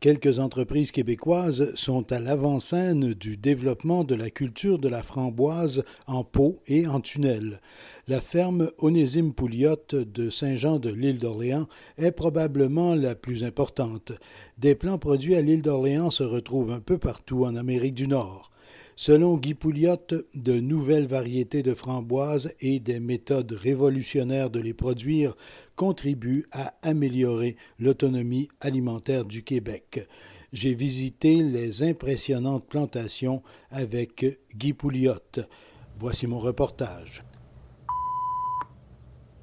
Quelques entreprises québécoises sont à l'avant-scène du développement de la culture de la framboise en pot et en tunnel. La ferme Onésime Pouliot de Saint-Jean de l'île d'Orléans est probablement la plus importante. Des plants produits à l'île d'Orléans se retrouvent un peu partout en Amérique du Nord. Selon Guy Pouliot, de nouvelles variétés de framboises et des méthodes révolutionnaires de les produire contribuent à améliorer l'autonomie alimentaire du Québec. J'ai visité les impressionnantes plantations avec Guy Pouliot. Voici mon reportage.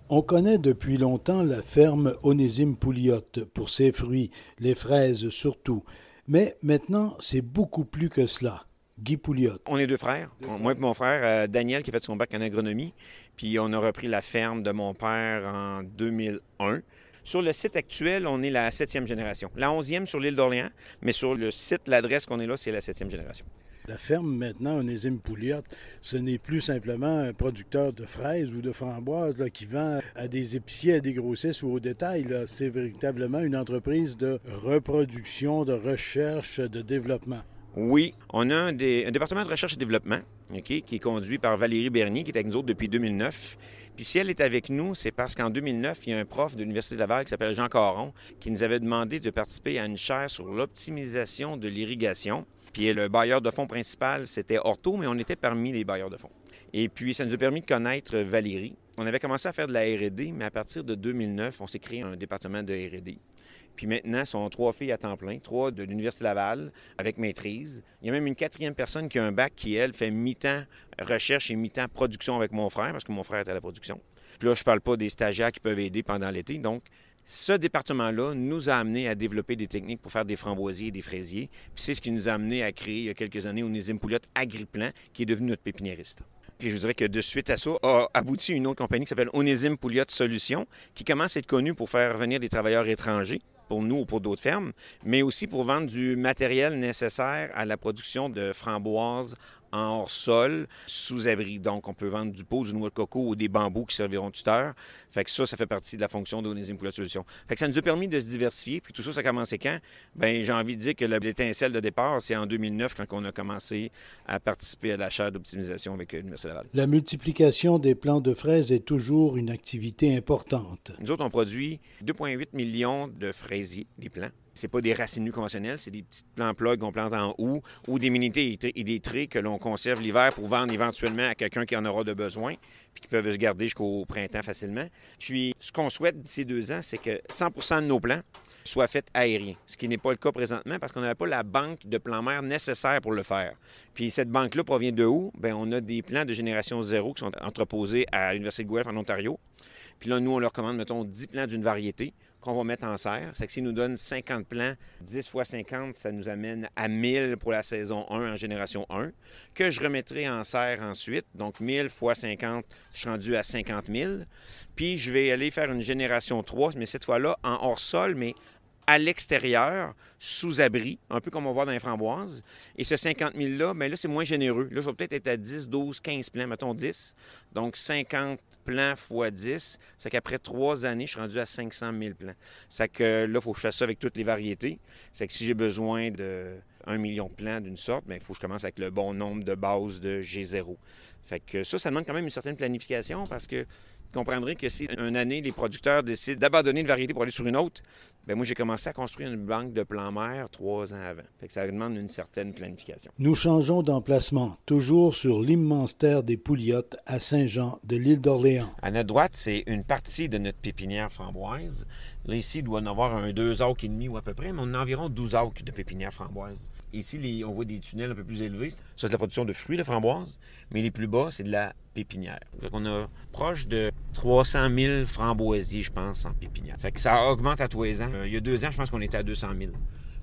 On connaît depuis longtemps la ferme Onésime Pouliot pour ses fruits, les fraises surtout. Mais maintenant, c'est beaucoup plus que cela. Guy Pouliot. On est deux frères. Moi et mon frère, euh, Daniel, qui a fait son bac en agronomie. Puis on a repris la ferme de mon père en 2001. Sur le site actuel, on est la septième génération. La onzième sur l'île d'Orléans, mais sur le site, l'adresse qu'on est là, c'est la septième génération. La ferme, maintenant, Onésime Pouliot, ce n'est plus simplement un producteur de fraises ou de framboises là, qui vend à des épiciers, à des grossistes ou au détail. C'est véritablement une entreprise de reproduction, de recherche, de développement. Oui, on a un, département de recherche et développement qui est conduit par Valérie Bernier, qui est avec nous depuis 2009. Puis si elle est avec nous, c'est parce qu'en 2009, il y a un prof de l'Université de Laval qui s'appelle Jean Caron qui nous avait demandé de participer à une chaire sur l'optimisation de l'irrigation. Puis le bailleur de fonds principal, c'était Orto, mais on était parmi les bailleurs de fonds. Et puis, ça nous a permis de connaître Valérie. On avait commencé à faire de la RD, mais à partir de 2009, on s'est créé un département de RD. Puis maintenant, ce sont trois filles à temps plein, trois de l'Université Laval avec maîtrise. Il y a même une quatrième personne qui a un bac qui, elle, fait mi-temps recherche et mi-temps production avec mon frère, parce que mon frère est à la production. Puis là, je ne parle pas des stagiaires qui peuvent aider pendant l'été. Donc, ce département-là nous a amené à développer des techniques pour faire des framboisiers et des fraisiers. Puis c'est ce qui nous a amené à créer il y a quelques années Onésime Pouliot Agriplan, qui est devenu notre pépiniériste. Puis je vous dirais que de suite à ça, a abouti une autre compagnie qui s'appelle Onésime Pouliot Solutions, qui commence à être connue pour faire venir des travailleurs étrangers pour nous ou pour d'autres fermes, mais aussi pour vendre du matériel nécessaire à la production de framboises en hors-sol, sous abri. Donc, on peut vendre du pot, du noix de coco ou des bambous qui serviront de tuteur. Fait que ça, ça fait partie de la fonction d'Onésime Poulet Solution. Fait que ça nous a permis de se diversifier. Puis tout ça, ça a commencé quand? Bien, j'ai envie de dire que l'étincelle de départ, c'est en 2009 quand on a commencé à participer à la chaire d'optimisation avec l'Université Laval. La multiplication des plants de fraises est toujours une activité importante. Nous autres, on produit 2,8 millions de fraisiers, des plants. C'est pas des racines nues conventionnelles, c'est des petits plants plugs qu'on plante en haut ou des minités et des traits que l'on conserve l'hiver pour vendre éventuellement à quelqu'un qui en aura de besoin puis qui peuvent se garder jusqu'au printemps facilement. Puis, ce qu'on souhaite d'ici deux ans, c'est que 100% de nos plants soient faits aériens, ce qui n'est pas le cas présentement parce qu'on n'avait pas la banque de plants mer nécessaire pour le faire. Puis cette banque-là provient de où? Bien, on a des plants de génération zéro qui sont entreposés à l'Université de Guelph en Ontario. Puis là, nous, on leur commande, mettons, 10 plants d'une variété qu'on va mettre en serre. C'est que s'ils nous donnent 50 plants, 10 fois 50, ça nous amène à 1000 pour la saison 1 en génération 1, que je remettrai en serre ensuite. Donc 1000 fois 50, je suis rendu à 50 000. Puis je vais aller faire une génération 3, mais cette fois-là en hors-sol, mais à l'extérieur, sous abri, un peu comme on voit dans les framboises. Et ce 50 000-là, bien là, c'est moins généreux. Là, je vais peut-être être à 10, 12, 15 plants, mettons 10. Donc, 50 plants fois 10, c'est qu'après trois années, je suis rendu à 500 000 plants. C'est que là, il faut que je fasse ça avec toutes les variétés. C'est que si j'ai besoin de 1 million de plants d'une sorte, bien, il faut que je commence avec le bon nombre de bases de G0. Fait que ça, ça demande quand même une certaine planification parce que vous comprendrez que si une année, les producteurs décident d'abandonner une variété pour aller sur une autre, bien moi, j'ai commencé à construire une banque de plants mer trois ans avant. Fait que ça demande une certaine planification. Nous changeons d'emplacement, toujours sur l'immense terre des Pouliottes à Saint-Jean de l'île d'Orléans. À notre droite, c'est une partie de notre pépinière framboise. Là, ici, il doit en avoir un deux acres et demi ou à peu près, mais on a environ 12 acres de pépinière framboise. Ici, on voit des tunnels un peu plus élevés. Ça, c'est la production de fruits de framboise, mais les plus bas, c'est de la pépinière. On a proche de 300 000 framboisiers, je pense, en pépinière. Fait que ça augmente à tous les ans. Euh, il y a deux ans, je pense qu'on était à 200 000.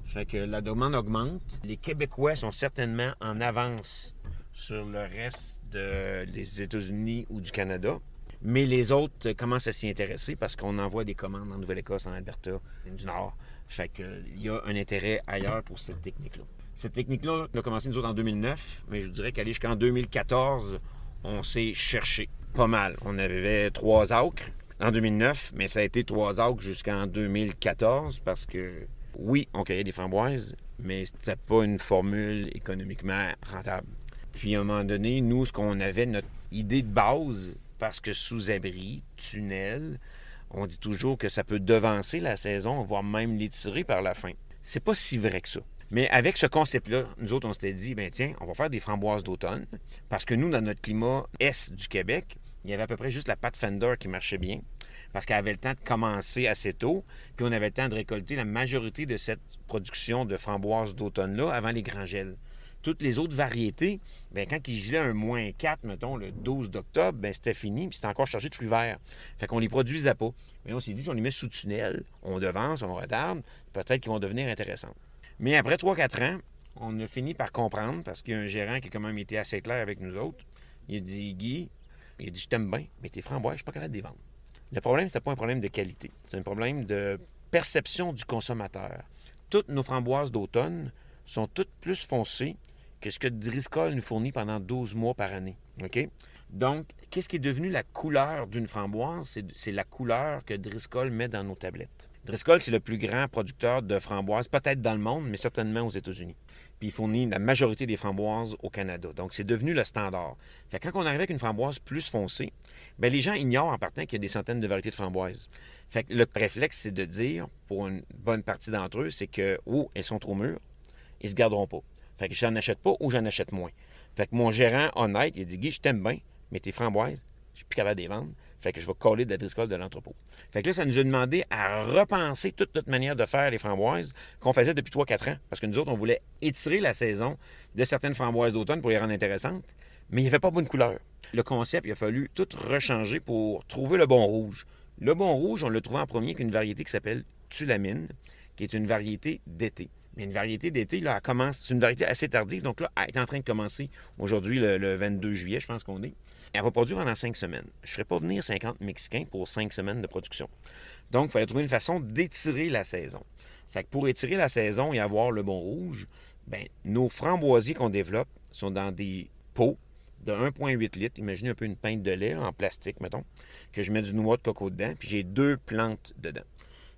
Fait que la demande augmente. Les Québécois sont certainement en avance sur le reste des États-Unis ou du Canada. Mais les autres commencent à s'y intéresser parce qu'on envoie des commandes en Nouvelle-Écosse, en Alberta, du Nord. Fait qu'il y a un intérêt ailleurs pour cette technique-là. Cette technique-là, on a commencé nous autres en 2009, mais je dirais qu'aller jusqu'en 2014, on s'est cherché pas mal. On avait trois acres en 2009, mais ça a été trois acres jusqu'en 2014 parce que, oui, on cueillait des framboises, mais c'était pas une formule économiquement rentable. Puis à un moment donné, nous, ce qu'on avait, notre idée de base, parce que sous-abri, tunnel, on dit toujours que ça peut devancer la saison, voire même l'étirer par la fin. C'est pas si vrai que ça. Mais avec ce concept-là, nous autres, on s'était dit, ben tiens, on va faire des framboises d'automne, parce que nous, dans notre climat est du Québec, il y avait à peu près juste la pâte Fender qui marchait bien, parce qu'elle avait le temps de commencer assez tôt, puis on avait le temps de récolter la majorité de cette production de framboises d'automne-là avant les grands gels. Toutes les autres variétés, bien, quand il gelait un moins 4, mettons, le 12 d'octobre, bien, c'était fini, puis c'était encore chargé de fruits verts. Fait qu'on les produisait pas. Mais on s'est dit, si on les met sous tunnel, on devance, on retarde, peut-être qu'ils vont devenir intéressants. Mais après 3-4 ans, on a fini par comprendre, parce qu'il y a un gérant qui a quand même été assez clair avec nous autres. Il a dit, Guy, il a dit, je t'aime bien, mais tes framboises, je suis pas capable de les vendre. Le problème, c'est pas un problème de qualité. C'est un problème de perception du consommateur. Toutes nos framboises d'automne sont toutes plus foncées que ce que Driscoll nous fournit pendant 12 mois par année. Donc, qu'est-ce qui est devenu la couleur d'une framboise? C'est la couleur que Driscoll met dans nos tablettes. Driscoll, c'est le plus grand producteur de framboises, peut-être dans le monde, mais certainement aux États-Unis. Puis il fournit la majorité des framboises au Canada. Donc, c'est devenu le standard. Fait quand on arrive avec une framboise plus foncée, bien, les gens ignorent en partant qu'il y a des centaines de variétés de framboises. Fait que le réflexe, c'est de dire, pour une bonne partie d'entre eux, c'est que, oh, elles sont trop mûres, ils se garderont pas. Fait que j'en achète pas ou j'en achète moins. Fait que mon gérant honnête, il a dit Guy, je t'aime bien, mais tes framboises, je suis plus capable de les vendre. Fait que je vais coller de la Driscoll de l'entrepôt. Fait que là, ça nous a demandé à repenser toute notre manière de faire les framboises qu'on faisait depuis 3-4 ans. Parce que nous autres, on voulait étirer la saison de certaines framboises d'automne pour les rendre intéressantes, mais il n'y avait pas bonne couleur. Le concept, il a fallu tout rechanger pour trouver le bon rouge. Le bon rouge, on l'a trouvé en premier qu'une variété qui s'appelle Tulamine, qui est une variété d'été. Mais une variété d'été, là, elle commence. C'est une variété assez tardive. Donc là, elle est en train de commencer aujourd'hui, le, 22 juillet, je pense qu'on est. Elle va produire pendant cinq semaines. Je ne ferai pas venir 50 Mexicains pour cinq semaines de production. Donc, il fallait trouver une façon d'étirer la saison. C'est que pour étirer la saison et avoir le bon rouge, ben, nos framboisiers qu'on développe sont dans des pots de 1,8 litres. Imaginez un peu une pinte de lait en plastique, mettons, que je mets du noix de coco dedans, puis j'ai deux plantes dedans.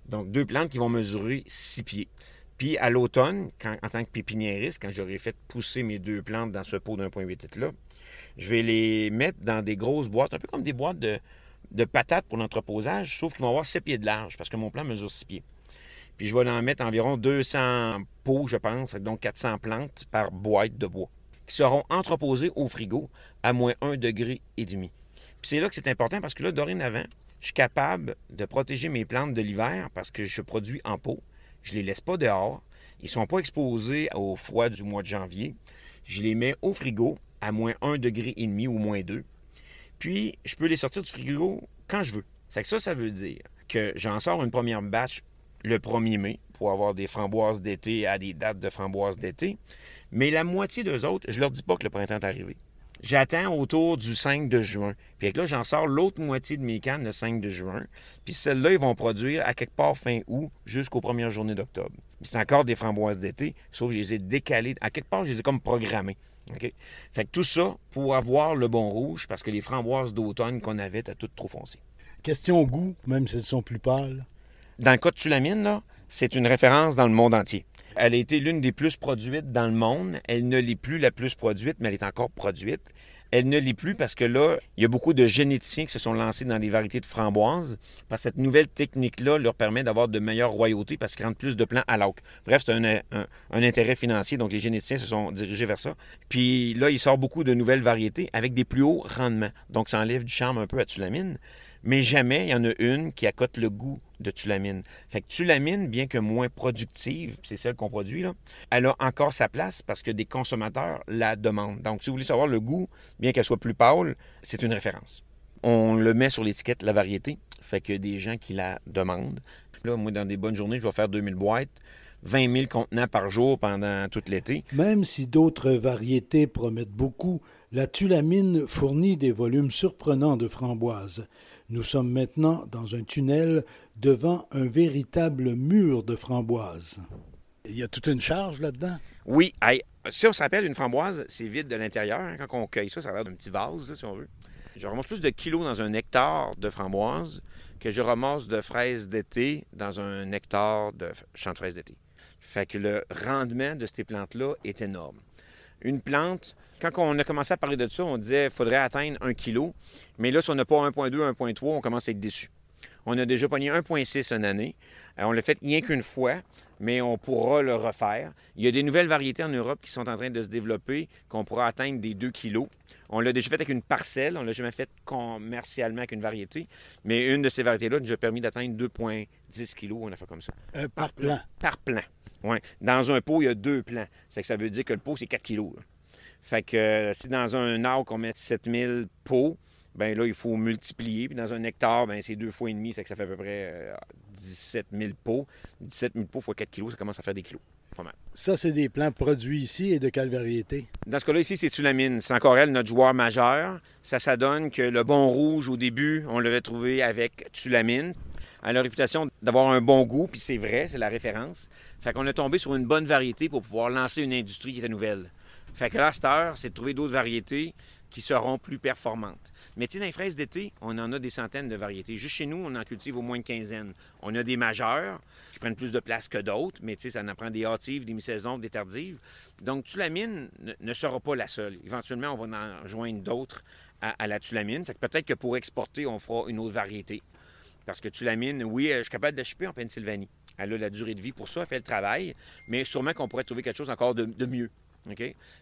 Donc, deux plantes qui vont mesurer 6 pieds. Puis à l'automne, en tant que pépiniériste, quand j'aurai fait pousser mes deux plantes dans ce pot d'1,8 litres là, je vais les mettre dans des grosses boîtes, un peu comme des boîtes de, patates pour l'entreposage, sauf qu'ils vont avoir 7 pieds de large parce que mon plant mesure 6 pieds. Puis je vais en mettre environ 200 pots, je pense, donc 400 plantes par boîte de bois, qui seront entreposées au frigo à moins 1 degré. Puis c'est là que c'est important parce que là, dorénavant, je suis capable de protéger mes plantes de l'hiver parce que je produis en pot. Je les laisse pas dehors. Ils ne sont pas exposés au froid du mois de janvier. Je les mets au frigo à moins 1 degré ou moins 2. Puis, je peux les sortir du frigo quand je veux. C'est que ça, ça veut dire que j'en sors une première batch le 1er mai pour avoir des framboises d'été à des dates de framboises d'été. Mais la moitié d'eux autres, je leur dis pas que le printemps est arrivé. J'attends autour du 5 de juin. Puis là, j'en sors l'autre moitié de mes cannes le 5 de juin. Puis celles-là, ils vont produire à quelque part fin août jusqu'aux premières journées d'octobre. C'est encore des framboises d'été, sauf que je les ai décalées. À quelque part, je les ai comme programmées. Fait que tout ça pour avoir le bon rouge, parce que les framboises d'automne qu'on avait étaient toutes trop foncées. Question goût, même si elles sont plus pâles. Dans le cas de Tulamine, là, c'est une référence dans le monde entier. Elle a été l'une des plus produites dans le monde. Elle ne l'est plus la plus produite, mais elle est encore produite. Elle ne l'est plus parce que là, il y a beaucoup de généticiens qui se sont lancés dans des variétés de framboises. Parce que cette nouvelle technique-là leur permet d'avoir de meilleures royautés parce qu'ils rendent plus de plants à l'auque. Bref, c'est un, un, intérêt financier. Donc, les généticiens se sont dirigés vers ça. Puis là, il sort beaucoup de nouvelles variétés avec des plus hauts rendements. Donc, ça enlève du charme un peu à Tulamine mais jamais il y en a une qui accote le goût de tulamine. Fait que tulamine, bien que moins productive, c'est celle qu'on produit, là, elle a encore sa place parce que des consommateurs la demandent. Donc, si vous voulez savoir le goût, bien qu'elle soit plus pâle, c'est une référence. On le met sur l'étiquette, la variété, fait que des gens qui la demandent. Là, moi, dans des bonnes journées, je vais faire 2000 boîtes. 20 000 contenants par jour pendant tout l'été. Même si d'autres variétés promettent beaucoup, la tulamine fournit des volumes surprenants de framboises. Nous sommes maintenant dans un tunnel devant un véritable mur de framboises. Il y a toute une charge là-dedans? Oui. si on se une framboise, c'est vide de l'intérieur. Hein, quand on cueille ça, ça a l'air d'un petit vase, si on veut. Je ramasse plus de kilos dans un hectare de framboises que je ramasse de fraises d'été dans un hectare de champ de fraises d'été. Fait que le rendement de ces plantes-là est énorme. Une plante, quand on a commencé à parler de ça, on disait qu'il faudrait atteindre un kilo. Mais là, si on n'a pas 1,2, 1,3, on commence à être déçu. On a déjà pogné 1,6 une année. Euh, on l'a fait rien qu'une fois, mais on pourra le refaire. Il y a des nouvelles variétés en Europe qui sont en train de se développer, qu'on pourra atteindre des 2 kilos. On l'a déjà fait avec une parcelle, on ne l'a jamais fait commercialement avec une variété, mais une de ces variétés-là nous a permis d'atteindre 2,10 kilos, on a fait comme ça. Euh, par, plan. Par plan. Oui. Dans un pot, il y a deux plants. C'est que ça veut dire que le pot, c'est 4 kilos. Fait que euh, si dans un arbre, on met 7000 pots, ben là, il faut multiplier. Puis dans un hectare, ben c'est deux fois et demi, c'est que ça fait à peu près 17 euh, 000 pots. 17 000 pots fois 4 kilos, ça commence à faire des kilos. Pas mal. Ça, c'est des plants produits ici et de quelle variété? Dans ce cas-là, ici, c'est Tulamine. C'est encore elle, notre joueur majeur. Ça, ça donne que le bon rouge, au début, on l'avait trouvé avec Tulamine. Elle a la réputation d'avoir un bon goût, puis c'est vrai, c'est la référence. Fait qu'on a tombé sur une bonne variété pour pouvoir lancer une industrie qui était nouvelle. Fait que là, cette heure, c'est de trouver d'autres variétés qui seront plus performantes. Mais tu sais, dans les fraises d'été, on en a des centaines de variétés. Juste chez nous, on en cultive au moins une quinzaine. On a des majeures qui prennent plus de place que d'autres, mais tu sais, ça en prend des hâtives, des mi-saison, des tardives. Donc, tulamine ne, sera pas la seule. Éventuellement, on va en joindre d'autres à, la tulamine. C'est peut-être que pour exporter, on fera une autre variété. Parce que tulamine, oui, je suis capable de en Pennsylvanie. Elle a la durée de vie pour ça, elle fait le travail, mais sûrement qu'on pourrait trouver quelque chose encore de mieux.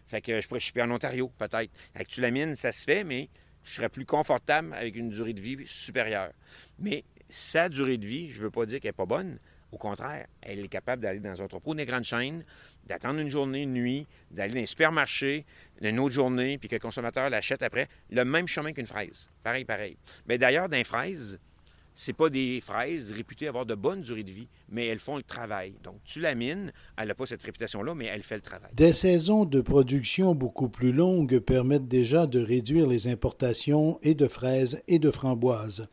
Fait que je pourrais chipper en Ontario, peut-être. Avec Tulamine, ça se fait, mais je serais plus confortable avec une durée de vie supérieure. Mais sa durée de vie, je ne veux pas dire qu'elle n'est pas bonne. Au contraire, elle est capable d'aller dans un entrepôt des grandes chaînes, d'attendre une journée, une nuit, d'aller dans un supermarché, une autre journée, puis que le consommateur l'achète après. Le même chemin qu'une fraise. Pareil, pareil. Mais d'ailleurs, dans les fraises, c'est pas des fraises réputées avoir de bonnes durées de vie, mais elles font le travail. Donc, tu la mines, elle n'a pas cette réputation-là, mais elle fait le travail. Des saisons de production beaucoup plus longues permettent déjà de réduire les importations et de fraises et de framboises.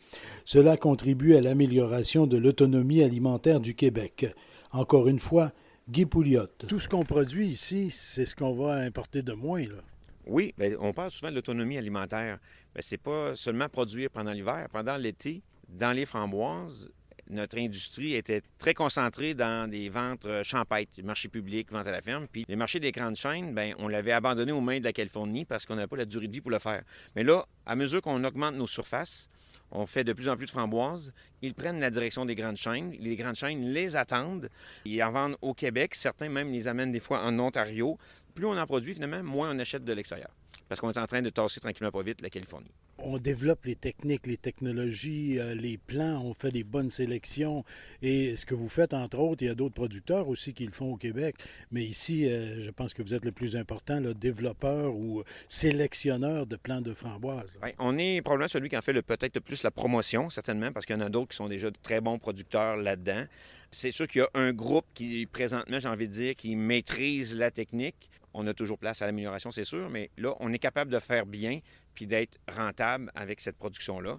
Cela contribue à l'amélioration de l'autonomie alimentaire du Québec. Encore une fois, Guy Pouliot. Tout ce qu'on produit ici, c'est ce qu'on va importer de moins, là. Oui, bien, on parle souvent de l'autonomie alimentaire. Ce c'est pas seulement produire pendant l'hiver. Pendant l'été, dans les framboises, notre industrie était très concentrée dans des ventes euh, champêtres, marchés publics, ventes à la ferme. Puis les marchés des grandes chaînes, bien, on l'avait abandonné aux mains de la Californie parce qu'on n'avait pas la durée de vie pour le faire. Mais là, à mesure qu'on augmente nos surfaces, on fait de plus en plus de framboises. Ils prennent la direction des grandes chaînes. Les grandes chaînes les attendent. Ils en vendent au Québec. Certains même les amènent des fois en Ontario. Plus on en produit, finalement, moins on achète de l'extérieur. Parce qu'on est en train de tasser tranquillement pas vite la Californie on développe les techniques, les technologies, euh, les plans, on fait des bonnes sélections. Et ce que vous faites, entre autres, il y a d'autres producteurs aussi qui le font au Québec. Mais ici, euh, je pense que vous êtes le plus important, le développeur ou sélectionneur de plants de framboises. on est probablement celui qui en fait peut-être le plus la promotion, certainement, parce qu'il y en a d'autres qui sont déjà de très bons producteurs là-dedans. C'est sûr qu'il y a un groupe qui, présentement, j'ai envie de dire, qui maîtrise la technique. On a toujours place à l'amélioration, c'est sûr, mais là, on est capable de faire bien puis d'être rentable avec cette production-là.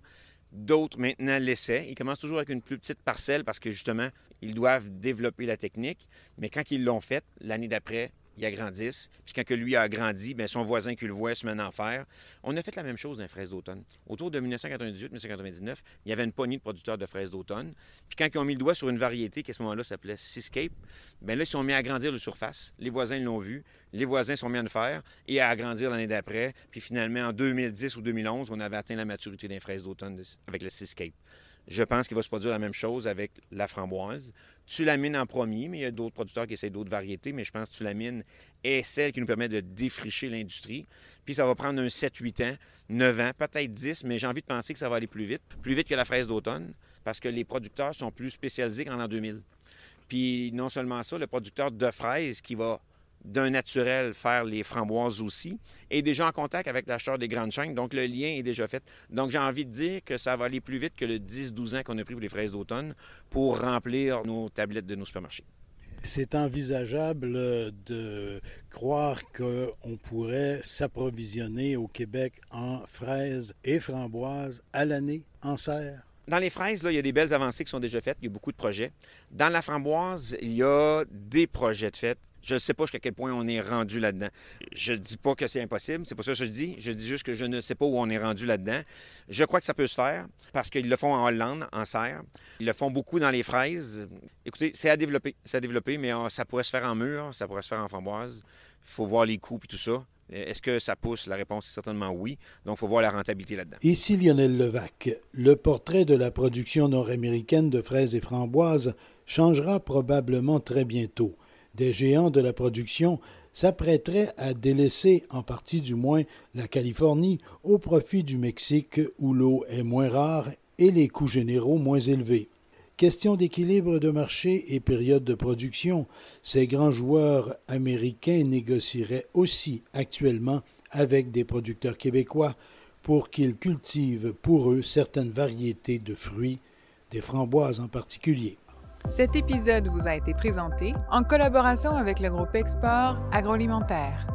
D'autres, maintenant, l'essaient. Ils commencent toujours avec une plus petite parcelle parce que, justement, ils doivent développer la technique. Mais quand ils l'ont faite, l'année d'après, ils agrandissent. Puis quand lui a grandi, bien, son voisin qui le voit se met en faire. On a fait la même chose dans les fraises d'automne. Autour de 1998-1999, il y avait une poignée de producteurs de fraises d'automne. Puis quand ils ont mis le doigt sur une variété qui à ce moment-là s'appelait Seascape, bien là, ils sont mis à agrandir le surface. Les voisins l'ont vu. Les voisins sont mis à le faire et à agrandir l'année d'après. Puis finalement, en 2010 ou 2011, on avait atteint la maturité des fraises d'automne avec le Seascape. Je pense qu'il va se produire la même chose avec la framboise. Tu la mines en premier, mais il y a d'autres producteurs qui essaient d'autres variétés, mais je pense que tu la mines est celle qui nous permet de défricher l'industrie. Puis ça va prendre un 7-8 ans, 9 ans, peut-être 10, mais j'ai envie de penser que ça va aller plus vite, plus vite que la fraise d'automne, parce que les producteurs sont plus spécialisés qu'en l'an 2000. Puis non seulement ça, le producteur de fraises qui va d'un naturel faire les framboises aussi, est déjà en contact avec l'acheteur des grandes chaînes, donc le lien est déjà fait. Donc j'ai envie de dire que ça va aller plus vite que le 10-12 ans qu'on a pris pour les fraises d'automne pour remplir nos tablettes de nos supermarchés. C'est envisageable de croire qu'on pourrait s'approvisionner au Québec en fraises et framboises à l'année en serre? Dans les fraises, là, il y a des belles avancées qui sont déjà faites. Il y a beaucoup de projets. Dans la framboise, il y a des projets de fait. Je ne sais pas jusqu'à quel point on est rendu là-dedans. Je ne dis pas que c'est impossible, c'est pas ça que je dis. Je dis juste que je ne sais pas où on est rendu là-dedans. Je crois que ça peut se faire parce qu'ils le font en Hollande, en serre. Ils le font beaucoup dans les fraises. Écoutez, c'est à développer. C'est à développer, mais euh, ça pourrait se faire en mur, ça pourrait se faire en framboise. Il faut voir les coûts et tout ça. Est-ce que ça pousse? La réponse est certainement oui. Donc, il faut voir la rentabilité là-dedans. Ici Lionel Levac. Le portrait de la production nord-américaine de fraises et framboises changera probablement très bientôt des géants de la production s'apprêteraient à délaisser, en partie du moins, la Californie au profit du Mexique où l'eau est moins rare et les coûts généraux moins élevés. Question d'équilibre de marché et période de production, ces grands joueurs américains négocieraient aussi actuellement avec des producteurs québécois pour qu'ils cultivent pour eux certaines variétés de fruits, des framboises en particulier. Cet épisode vous a été présenté en collaboration avec le groupe Export Agroalimentaire.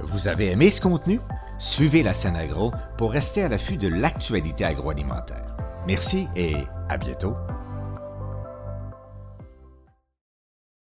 Vous avez aimé ce contenu? Suivez la scène agro pour rester à l'affût de l'actualité agroalimentaire. Merci et à bientôt.